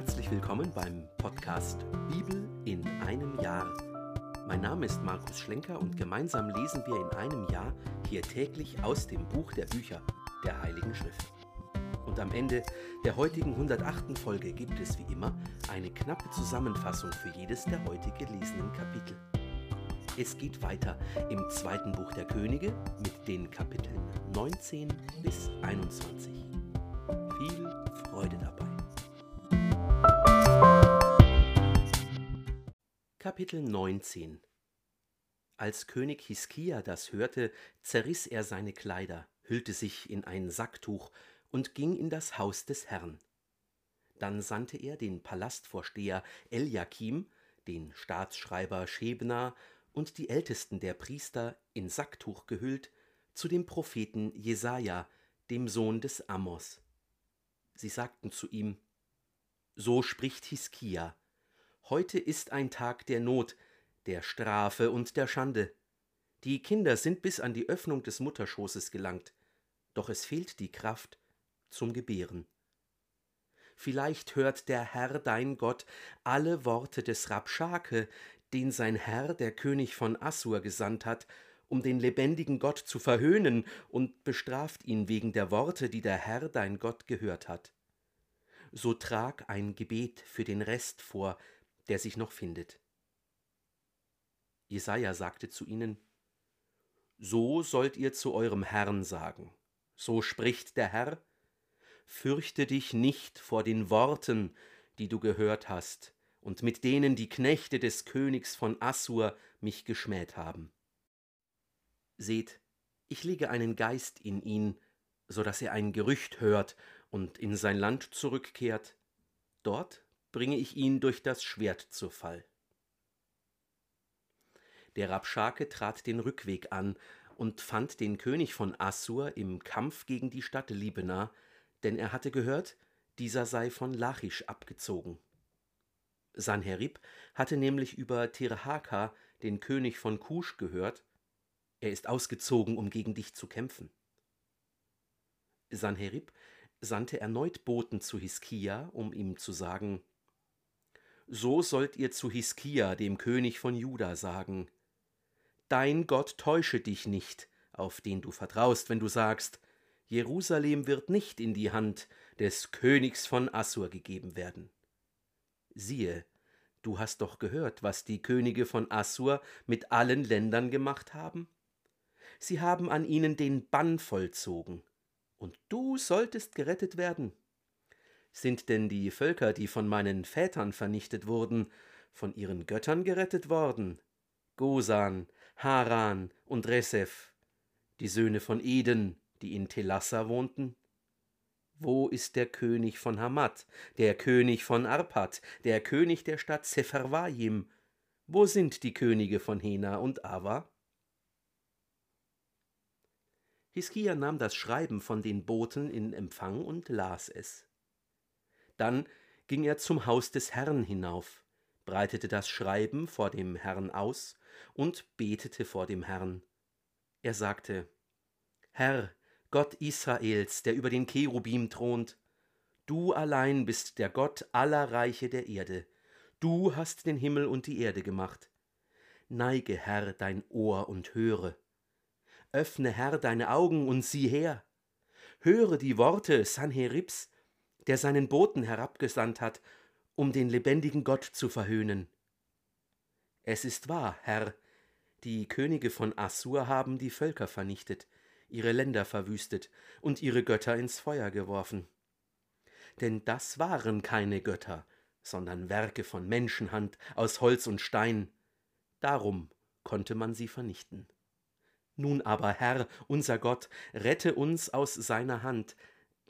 Herzlich willkommen beim Podcast Bibel in einem Jahr. Mein Name ist Markus Schlenker und gemeinsam lesen wir in einem Jahr hier täglich aus dem Buch der Bücher der Heiligen Schrift. Und am Ende der heutigen 108. Folge gibt es wie immer eine knappe Zusammenfassung für jedes der heute gelesenen Kapitel. Es geht weiter im zweiten Buch der Könige mit den Kapiteln 19 bis 21. Viel Freude dabei. Kapitel 19 Als König Hiskia das hörte, zerriss er seine Kleider, hüllte sich in ein Sacktuch und ging in das Haus des Herrn. Dann sandte er den Palastvorsteher Eliakim, den Staatsschreiber Schebna und die Ältesten der Priester in Sacktuch gehüllt zu dem Propheten Jesaja, dem Sohn des Amos. Sie sagten zu ihm: So spricht Hiskia: Heute ist ein Tag der Not, der Strafe und der Schande. Die Kinder sind bis an die Öffnung des Mutterschoßes gelangt, doch es fehlt die Kraft zum Gebären. Vielleicht hört der Herr dein Gott alle Worte des Rabschake, den sein Herr, der König von Assur, gesandt hat, um den lebendigen Gott zu verhöhnen, und bestraft ihn wegen der Worte, die der Herr dein Gott gehört hat. So trag ein Gebet für den Rest vor, der sich noch findet. Jesaja sagte zu ihnen: So sollt ihr zu eurem Herrn sagen. So spricht der Herr: Fürchte dich nicht vor den Worten, die du gehört hast, und mit denen die Knechte des Königs von Assur mich geschmäht haben. Seht, ich lege einen Geist in ihn, so dass er ein Gerücht hört und in sein Land zurückkehrt. Dort bringe ich ihn durch das Schwert zu Fall. Der Rabschake trat den Rückweg an und fand den König von Assur im Kampf gegen die Stadt Libena, denn er hatte gehört, dieser sei von Lachisch abgezogen. Sanherib hatte nämlich über Tirhaka, den König von Kusch, gehört, er ist ausgezogen, um gegen dich zu kämpfen. Sanherib sandte erneut Boten zu Hiskia, um ihm zu sagen, So sollt ihr zu Hiskia, dem König von Juda, sagen, Dein Gott täusche dich nicht, auf den du vertraust, wenn du sagst, Jerusalem wird nicht in die Hand des Königs von Assur gegeben werden. Siehe, du hast doch gehört, was die Könige von Assur mit allen Ländern gemacht haben? Sie haben an ihnen den Bann vollzogen, und du solltest gerettet werden. Sind denn die Völker, die von meinen Vätern vernichtet wurden, von ihren Göttern gerettet worden? Gosan, Haran und Resef, die Söhne von Eden, die in Telassa wohnten? Wo ist der König von Hamad, der König von Arpad, der König der Stadt Sepharvaim? Wo sind die Könige von Hena und Ava? Hiskia nahm das Schreiben von den Boten in Empfang und las es. Dann ging er zum Haus des Herrn hinauf, breitete das Schreiben vor dem Herrn aus und betete vor dem Herrn. Er sagte, Herr, Gott Israels, der über den Cherubim thront. Du allein bist der Gott aller Reiche der Erde. Du hast den Himmel und die Erde gemacht. Neige, Herr, dein Ohr und höre. Öffne, Herr, deine Augen und sieh her. Höre die Worte Sanheribs, der seinen Boten herabgesandt hat, um den lebendigen Gott zu verhöhnen. Es ist wahr, Herr, die Könige von Assur haben die Völker vernichtet, ihre Länder verwüstet und ihre Götter ins Feuer geworfen. Denn das waren keine Götter, sondern Werke von Menschenhand aus Holz und Stein. Darum konnte man sie vernichten. Nun aber, Herr, unser Gott, rette uns aus seiner Hand,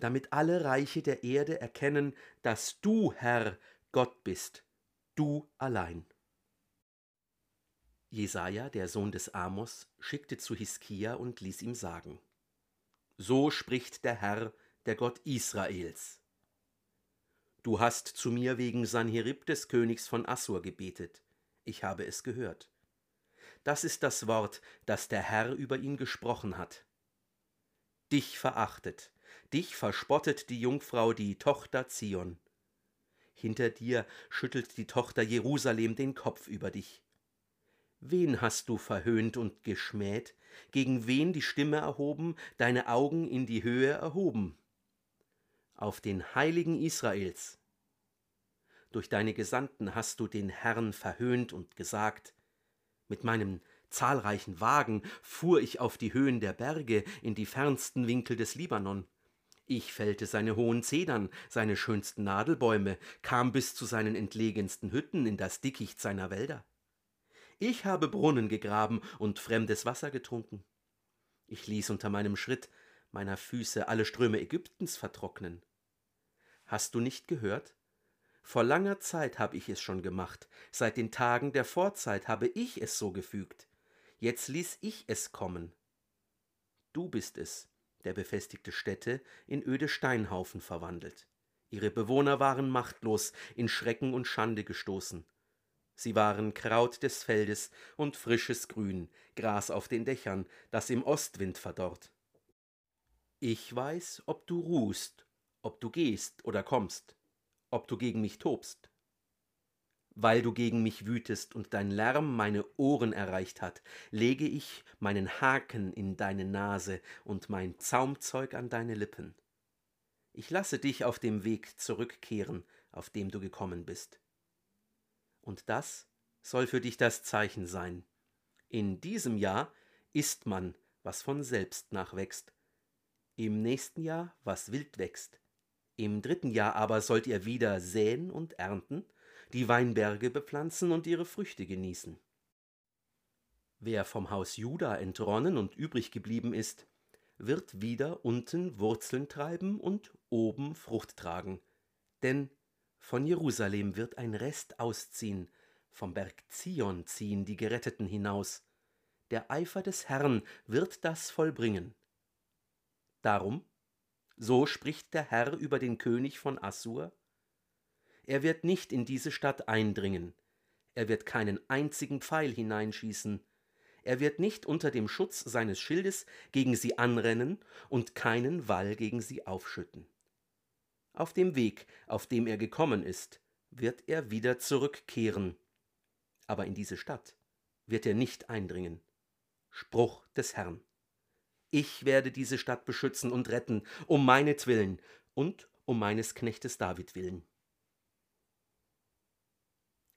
damit alle Reiche der Erde erkennen, dass du, Herr, Gott bist, du allein. Jesaja, der Sohn des Amos, schickte zu Hiskia und ließ ihm sagen: So spricht der Herr, der Gott Israels. Du hast zu mir wegen Sanherib des Königs von Assur gebetet. Ich habe es gehört. Das ist das Wort, das der Herr über ihn gesprochen hat. Dich verachtet, dich verspottet die Jungfrau, die Tochter Zion. Hinter dir schüttelt die Tochter Jerusalem den Kopf über dich. Wen hast du verhöhnt und geschmäht, gegen wen die Stimme erhoben, deine Augen in die Höhe erhoben? Auf den Heiligen Israels. Durch deine Gesandten hast du den Herrn verhöhnt und gesagt, mit meinem zahlreichen Wagen fuhr ich auf die Höhen der Berge, in die fernsten Winkel des Libanon. Ich fällte seine hohen Zedern, seine schönsten Nadelbäume, kam bis zu seinen entlegensten Hütten in das Dickicht seiner Wälder. Ich habe Brunnen gegraben und fremdes Wasser getrunken. Ich ließ unter meinem Schritt meiner Füße alle Ströme Ägyptens vertrocknen. Hast du nicht gehört? Vor langer Zeit habe ich es schon gemacht, seit den Tagen der Vorzeit habe ich es so gefügt. Jetzt ließ ich es kommen. Du bist es, der befestigte Städte in öde Steinhaufen verwandelt. Ihre Bewohner waren machtlos, in Schrecken und Schande gestoßen. Sie waren Kraut des Feldes und frisches Grün, Gras auf den Dächern, das im Ostwind verdorrt. Ich weiß, ob du ruhst, ob du gehst oder kommst, ob du gegen mich tobst weil du gegen mich wütest und dein Lärm meine Ohren erreicht hat, lege ich meinen Haken in deine Nase und mein Zaumzeug an deine Lippen. Ich lasse dich auf dem Weg zurückkehren, auf dem du gekommen bist. Und das soll für dich das Zeichen sein. In diesem Jahr isst man, was von selbst nachwächst, im nächsten Jahr, was wild wächst. Im dritten Jahr aber sollt ihr wieder säen und ernten, die Weinberge bepflanzen und ihre Früchte genießen. Wer vom Haus Juda entronnen und übrig geblieben ist, wird wieder unten Wurzeln treiben und oben Frucht tragen. Denn von Jerusalem wird ein Rest ausziehen, vom Berg Zion ziehen die Geretteten hinaus. Der Eifer des Herrn wird das vollbringen. Darum, so spricht der Herr über den König von Assur, er wird nicht in diese Stadt eindringen. Er wird keinen einzigen Pfeil hineinschießen. Er wird nicht unter dem Schutz seines Schildes gegen sie anrennen und keinen Wall gegen sie aufschütten. Auf dem Weg, auf dem er gekommen ist, wird er wieder zurückkehren. Aber in diese Stadt wird er nicht eindringen. Spruch des Herrn. Ich werde diese Stadt beschützen und retten, um meinetwillen und um meines Knechtes David willen.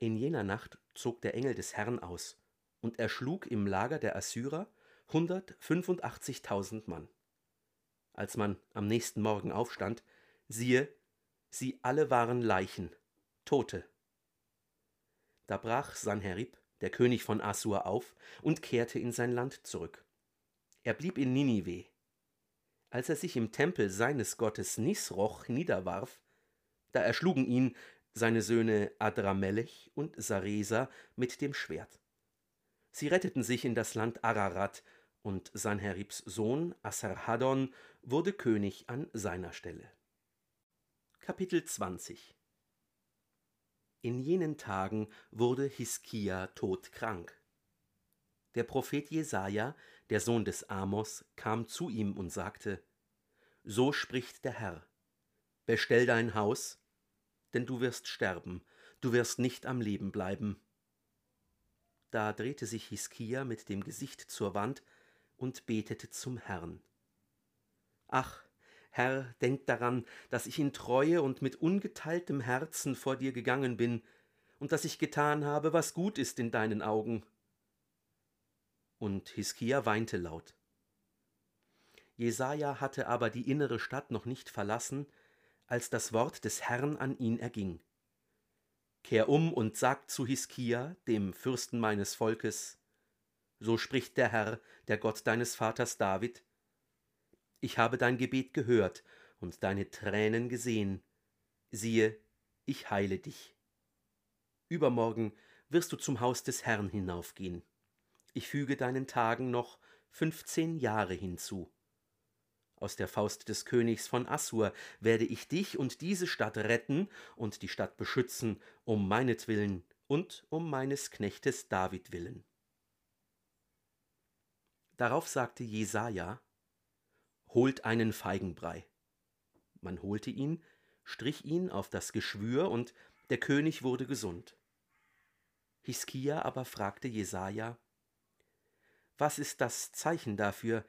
In jener Nacht zog der Engel des Herrn aus und erschlug im Lager der Assyrer hundertfünfundachtzigtausend Mann. Als man am nächsten Morgen aufstand, siehe, sie alle waren Leichen, Tote. Da brach Sanherib, der König von Assur, auf und kehrte in sein Land zurück. Er blieb in Ninive. Als er sich im Tempel seines Gottes Nisroch niederwarf, da erschlugen ihn seine Söhne Adramelech und Saresa mit dem Schwert. Sie retteten sich in das Land Ararat, und Sanheribs Sohn Asarhaddon wurde König an seiner Stelle. Kapitel 20 In jenen Tagen wurde Hiskia todkrank. Der Prophet Jesaja, der Sohn des Amos, kam zu ihm und sagte: So spricht der Herr: Bestell dein Haus, denn du wirst sterben, du wirst nicht am Leben bleiben. Da drehte sich Hiskia mit dem Gesicht zur Wand und betete zum Herrn. Ach, Herr, denk daran, dass ich in Treue und mit ungeteiltem Herzen vor dir gegangen bin und dass ich getan habe, was gut ist in deinen Augen. Und Hiskia weinte laut. Jesaja hatte aber die innere Stadt noch nicht verlassen, als das Wort des Herrn an ihn erging. Kehr um und sag zu Hiskia, dem Fürsten meines Volkes, so spricht der Herr, der Gott deines Vaters David, ich habe dein Gebet gehört und deine Tränen gesehen, siehe, ich heile dich. Übermorgen wirst du zum Haus des Herrn hinaufgehen. Ich füge deinen Tagen noch fünfzehn Jahre hinzu. Aus der Faust des Königs von Assur werde ich dich und diese Stadt retten und die Stadt beschützen, um meinetwillen und um meines Knechtes David willen. Darauf sagte Jesaja: Holt einen Feigenbrei. Man holte ihn, strich ihn auf das Geschwür und der König wurde gesund. Hiskia aber fragte Jesaja: Was ist das Zeichen dafür,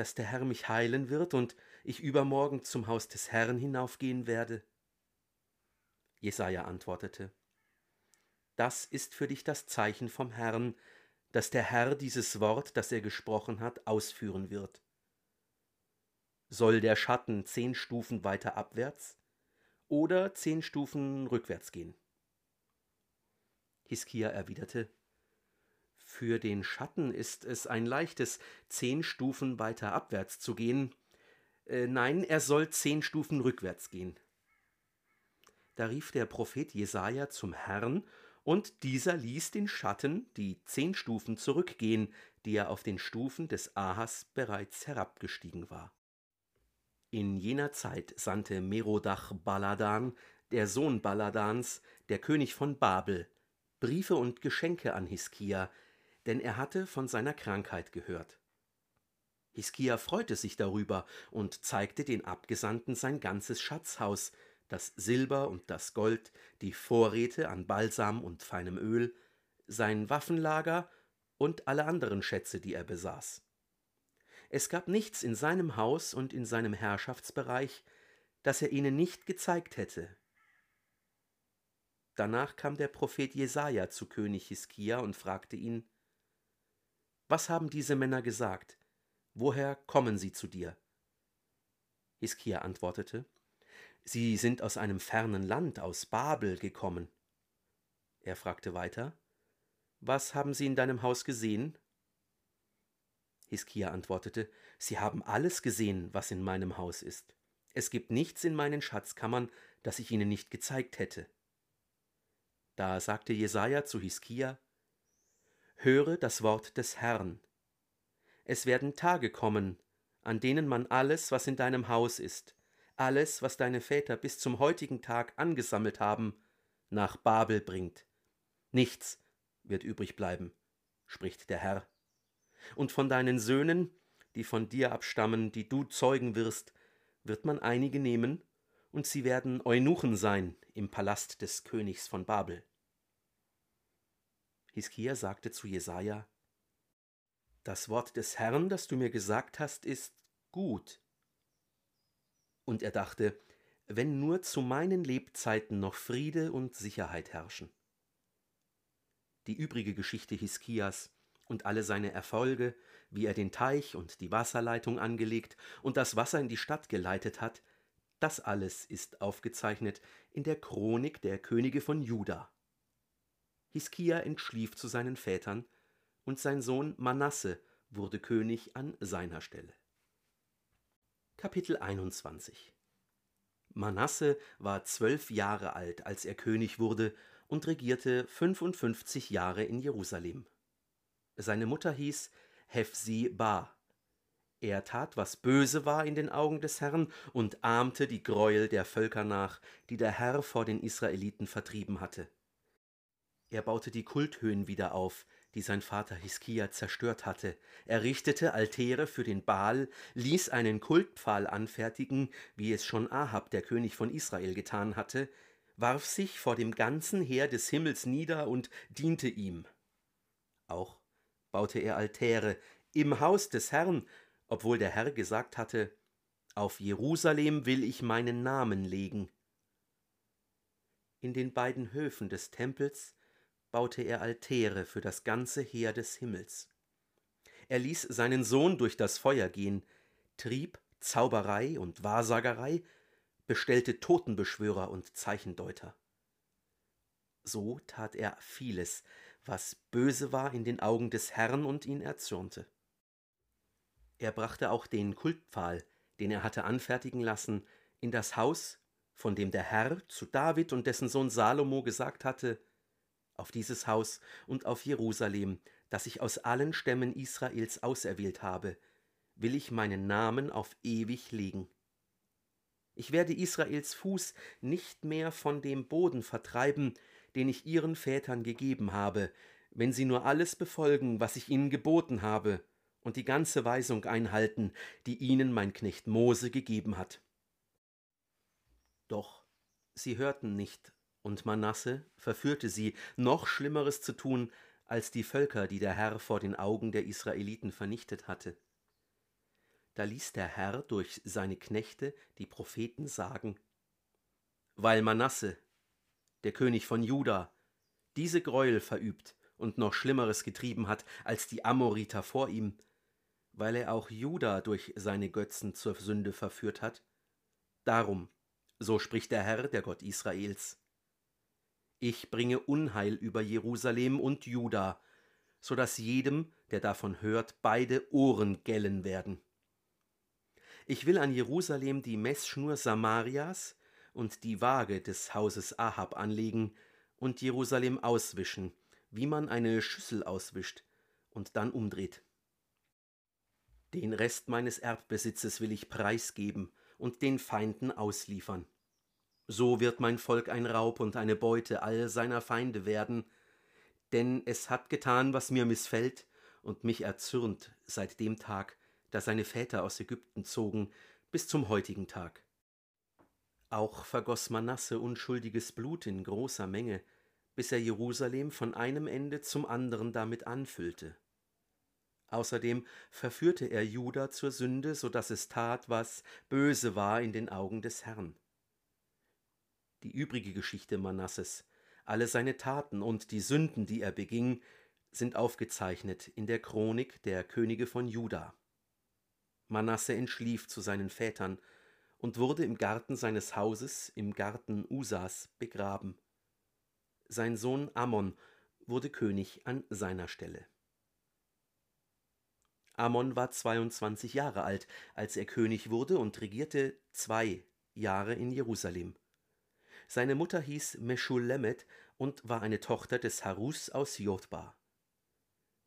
dass der Herr mich heilen wird und ich übermorgen zum Haus des Herrn hinaufgehen werde? Jesaja antwortete: Das ist für dich das Zeichen vom Herrn, dass der Herr dieses Wort, das er gesprochen hat, ausführen wird. Soll der Schatten zehn Stufen weiter abwärts oder zehn Stufen rückwärts gehen? Hiskia erwiderte, Für den Schatten ist es ein leichtes, zehn Stufen weiter abwärts zu gehen. Äh, nein, er soll zehn Stufen rückwärts gehen. Da rief der Prophet Jesaja zum Herrn und dieser ließ den Schatten die zehn Stufen zurückgehen, die er auf den Stufen des Ahas bereits herabgestiegen war. In jener Zeit sandte Merodach Baladan, der Sohn Baladans, der König von Babel, Briefe und Geschenke an Hiskia, denn er hatte von seiner Krankheit gehört. Hiskia freute sich darüber und zeigte den Abgesandten sein ganzes Schatzhaus, das Silber und das Gold, die Vorräte an Balsam und feinem Öl, sein Waffenlager und alle anderen Schätze, die er besaß. Es gab nichts in seinem Haus und in seinem Herrschaftsbereich, das er ihnen nicht gezeigt hätte. Danach kam der Prophet Jesaja zu König Hiskia und fragte ihn: Was haben diese Männer gesagt? Woher kommen sie zu dir? Hiskia antwortete: Sie sind aus einem fernen Land, aus Babel, gekommen. Er fragte weiter, Was haben Sie in deinem Haus gesehen? Hiskia antwortete, Sie haben alles gesehen, was in meinem Haus ist. Es gibt nichts in meinen Schatzkammern, das ich Ihnen nicht gezeigt hätte. Da sagte Jesaja zu Hiskia, Höre das Wort des Herrn. Es werden Tage kommen, an denen man alles, was in deinem Haus ist, alles, was deine Väter bis zum heutigen Tag angesammelt haben, nach Babel bringt. Nichts wird übrig bleiben, spricht der Herr. Und von deinen Söhnen, die von dir abstammen, die du zeugen wirst, wird man einige nehmen, und sie werden Eunuchen sein im Palast des Königs von Babel. Hiskia sagte zu Jesaja: Das Wort des Herrn, das du mir gesagt hast, ist gut und er dachte, wenn nur zu meinen Lebzeiten noch Friede und Sicherheit herrschen. Die übrige Geschichte Hiskias und alle seine Erfolge, wie er den Teich und die Wasserleitung angelegt und das Wasser in die Stadt geleitet hat, das alles ist aufgezeichnet in der Chronik der Könige von Juda. Hiskia entschlief zu seinen Vätern, und sein Sohn Manasse wurde König an seiner Stelle. Kapitel 21 Manasse war zwölf Jahre alt, als er König wurde, und regierte 55 Jahre in Jerusalem. Seine Mutter hieß Hefsi Ba. Er tat, was böse war in den Augen des Herrn, und ahmte die Greuel der Völker nach, die der Herr vor den Israeliten vertrieben hatte. Er baute die Kulthöhen wieder auf, die sein Vater Hiskia zerstört hatte. Er richtete Altäre für den Baal, ließ einen Kultpfahl anfertigen, wie es schon Ahab, der König von Israel, getan hatte, warf sich vor dem ganzen Heer des Himmels nieder und diente ihm. Auch baute er Altäre im Haus des Herrn, obwohl der Herr gesagt hatte, auf Jerusalem will ich meinen Namen legen. In den beiden Höfen des Tempels baute er Altäre für das ganze Heer des Himmels. Er ließ seinen Sohn durch das Feuer gehen, trieb Zauberei und Wahrsagerei, bestellte Totenbeschwörer und Zeichendeuter. So tat er vieles, was böse war in den Augen des Herrn und ihn erzürnte. Er brachte auch den Kultpfahl, den er hatte anfertigen lassen, in das Haus, von dem der Herr zu David und dessen Sohn Salomo gesagt hatte, auf dieses Haus und auf Jerusalem, das ich aus allen Stämmen Israels auserwählt habe, will ich meinen Namen auf ewig legen. Ich werde Israels Fuß nicht mehr von dem Boden vertreiben, den ich ihren Vätern gegeben habe, wenn sie nur alles befolgen, was ich ihnen geboten habe, und die ganze Weisung einhalten, die ihnen mein Knecht Mose gegeben hat. Doch Sie hörten nicht, und Manasse verführte sie, noch Schlimmeres zu tun, als die Völker, die der Herr vor den Augen der Israeliten vernichtet hatte. Da ließ der Herr durch seine Knechte, die Propheten, sagen, weil Manasse, der König von Juda, diese Gräuel verübt und noch Schlimmeres getrieben hat als die Amoriter vor ihm, weil er auch Juda durch seine Götzen zur Sünde verführt hat. Darum, so spricht der Herr, der Gott Israels, ich bringe Unheil über Jerusalem und Juda, so dass jedem, der davon hört, beide Ohren gellen werden. Ich will an Jerusalem die Messschnur Samarias und die Waage des Hauses Ahab anlegen und Jerusalem auswischen, wie man eine Schüssel auswischt und dann umdreht. Den Rest meines Erbbesitzes will ich preisgeben und den Feinden ausliefern. So wird mein Volk ein Raub und eine Beute all seiner Feinde werden, denn es hat getan, was mir missfällt, und mich erzürnt seit dem Tag, da seine Väter aus Ägypten zogen, bis zum heutigen Tag. Auch vergoß Manasse unschuldiges Blut in großer Menge, bis er Jerusalem von einem Ende zum anderen damit anfüllte. Außerdem verführte er Juda zur Sünde, so dass es tat, was böse war in den Augen des Herrn. Die übrige Geschichte Manasses, alle seine Taten und die Sünden, die er beging, sind aufgezeichnet in der Chronik der Könige von Juda. Manasse entschlief zu seinen Vätern und wurde im Garten seines Hauses, im Garten Usas, begraben. Sein Sohn Ammon wurde König an seiner Stelle. Ammon war 22 Jahre alt, als er König wurde und regierte zwei Jahre in Jerusalem. Seine Mutter hieß Meschulemet und war eine Tochter des Harus aus Jotba.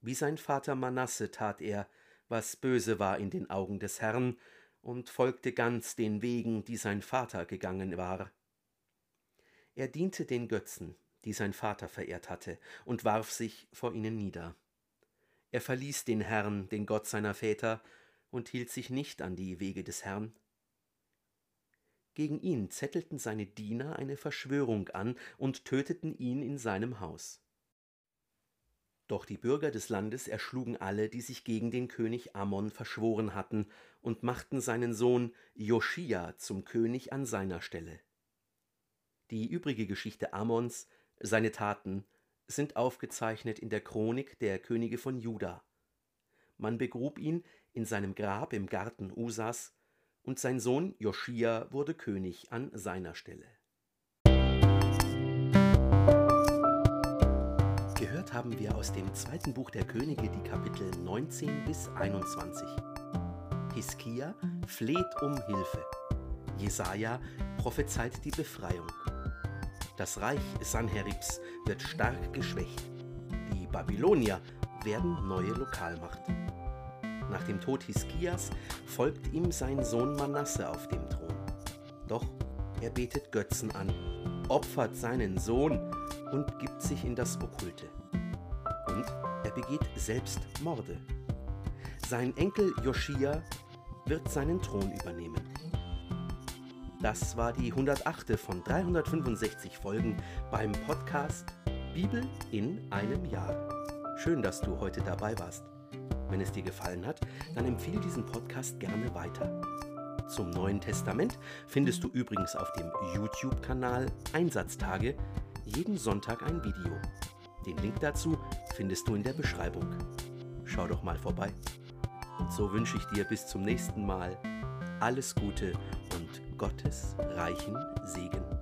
Wie sein Vater Manasse tat er, was böse war in den Augen des Herrn, und folgte ganz den Wegen, die sein Vater gegangen war. Er diente den Götzen, die sein Vater verehrt hatte, und warf sich vor ihnen nieder. Er verließ den Herrn, den Gott seiner Väter, und hielt sich nicht an die Wege des Herrn. Gegen ihn zettelten seine Diener eine Verschwörung an und töteten ihn in seinem Haus. Doch die Bürger des Landes erschlugen alle, die sich gegen den König Ammon verschworen hatten, und machten seinen Sohn Joschia zum König an seiner Stelle. Die übrige Geschichte Ammons, seine Taten, sind aufgezeichnet in der Chronik der Könige von Juda. Man begrub ihn in seinem Grab im Garten Usas, und sein Sohn Joschia wurde König an seiner Stelle. Gehört haben wir aus dem zweiten Buch der Könige die Kapitel 19 bis 21. Hiskia fleht um Hilfe. Jesaja prophezeit die Befreiung. Das Reich Sanheribs wird stark geschwächt. Die Babylonier werden neue Lokalmacht. Nach dem Tod Hiskias folgt ihm sein Sohn Manasse auf dem Thron. Doch er betet Götzen an, opfert seinen Sohn und gibt sich in das Okkulte. Und er begeht selbst Morde. Sein Enkel Joschia wird seinen Thron übernehmen. Das war die 108. von 365 Folgen beim Podcast Bibel in einem Jahr. Schön, dass du heute dabei warst. Wenn es dir gefallen hat, dann empfehle diesen Podcast gerne weiter. Zum Neuen Testament findest du übrigens auf dem YouTube-Kanal Einsatztage jeden Sonntag ein Video. Den Link dazu findest du in der Beschreibung. Schau doch mal vorbei. Und so wünsche ich dir bis zum nächsten Mal alles Gute und Gottes reichen Segen.